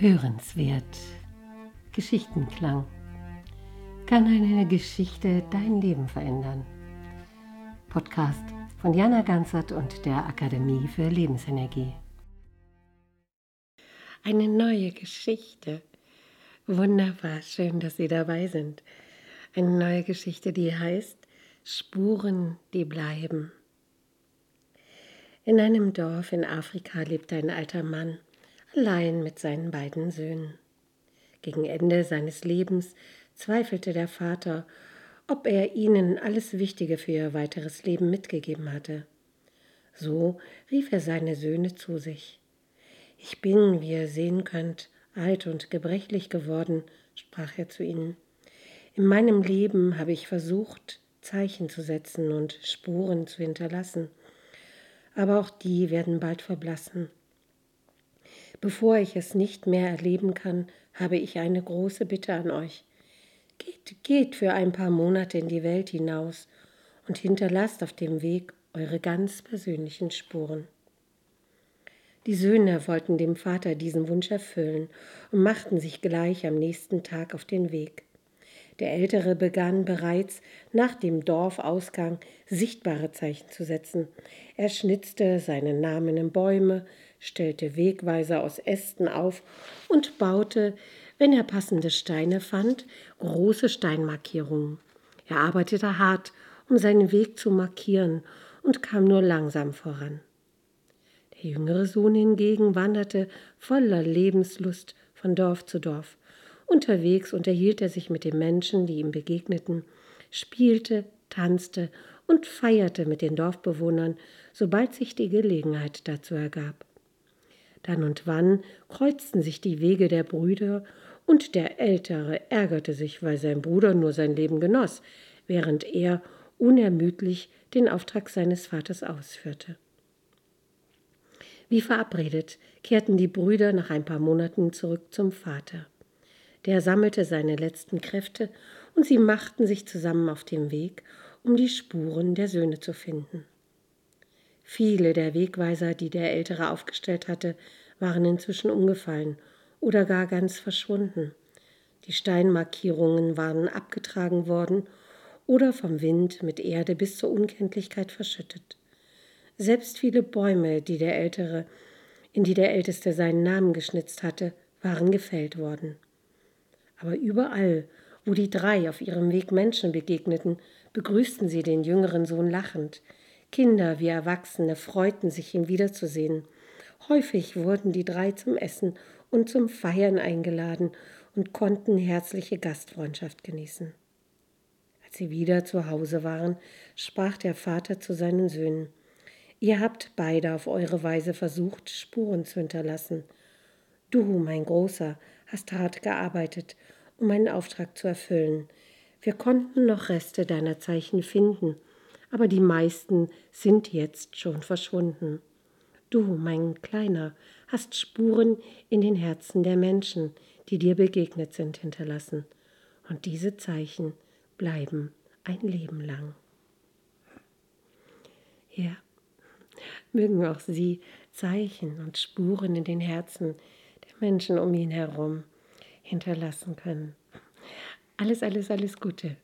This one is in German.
Hörenswert. Geschichtenklang. Kann eine Geschichte dein Leben verändern? Podcast von Jana Ganzert und der Akademie für Lebensenergie. Eine neue Geschichte. Wunderbar, schön, dass Sie dabei sind. Eine neue Geschichte, die heißt Spuren, die bleiben. In einem Dorf in Afrika lebt ein alter Mann allein mit seinen beiden Söhnen. Gegen Ende seines Lebens zweifelte der Vater, ob er ihnen alles Wichtige für ihr weiteres Leben mitgegeben hatte. So rief er seine Söhne zu sich. Ich bin, wie ihr sehen könnt, alt und gebrechlich geworden, sprach er zu ihnen. In meinem Leben habe ich versucht, Zeichen zu setzen und Spuren zu hinterlassen, aber auch die werden bald verblassen. Bevor ich es nicht mehr erleben kann, habe ich eine große Bitte an euch. Geht, geht für ein paar Monate in die Welt hinaus und hinterlasst auf dem Weg eure ganz persönlichen Spuren. Die Söhne wollten dem Vater diesen Wunsch erfüllen und machten sich gleich am nächsten Tag auf den Weg. Der Ältere begann bereits nach dem Dorfausgang sichtbare Zeichen zu setzen. Er schnitzte seinen Namen in Bäume, stellte Wegweiser aus Ästen auf und baute, wenn er passende Steine fand, große Steinmarkierungen. Er arbeitete hart, um seinen Weg zu markieren und kam nur langsam voran. Der jüngere Sohn hingegen wanderte voller Lebenslust von Dorf zu Dorf. Unterwegs unterhielt er sich mit den Menschen, die ihm begegneten, spielte, tanzte und feierte mit den Dorfbewohnern, sobald sich die Gelegenheit dazu ergab. Dann und wann kreuzten sich die Wege der Brüder, und der Ältere ärgerte sich, weil sein Bruder nur sein Leben genoss, während er unermüdlich den Auftrag seines Vaters ausführte. Wie verabredet kehrten die Brüder nach ein paar Monaten zurück zum Vater. Der sammelte seine letzten Kräfte und sie machten sich zusammen auf den Weg, um die Spuren der Söhne zu finden. Viele der Wegweiser, die der Ältere aufgestellt hatte, waren inzwischen umgefallen oder gar ganz verschwunden. Die Steinmarkierungen waren abgetragen worden oder vom Wind mit Erde bis zur Unkenntlichkeit verschüttet. Selbst viele Bäume, die der Ältere, in die der Älteste seinen Namen geschnitzt hatte, waren gefällt worden. Aber überall, wo die drei auf ihrem Weg Menschen begegneten, begrüßten sie den jüngeren Sohn lachend, Kinder wie Erwachsene freuten sich, ihn wiederzusehen. Häufig wurden die drei zum Essen und zum Feiern eingeladen und konnten herzliche Gastfreundschaft genießen. Als sie wieder zu Hause waren, sprach der Vater zu seinen Söhnen Ihr habt beide auf eure Weise versucht, Spuren zu hinterlassen. Du, mein Großer, hast hart gearbeitet, um meinen Auftrag zu erfüllen. Wir konnten noch Reste deiner Zeichen finden, aber die meisten sind jetzt schon verschwunden. Du, mein Kleiner, hast Spuren in den Herzen der Menschen, die dir begegnet sind, hinterlassen, und diese Zeichen bleiben ein Leben lang. Ja, mögen auch Sie Zeichen und Spuren in den Herzen der Menschen um ihn herum hinterlassen können. Alles, alles, alles Gute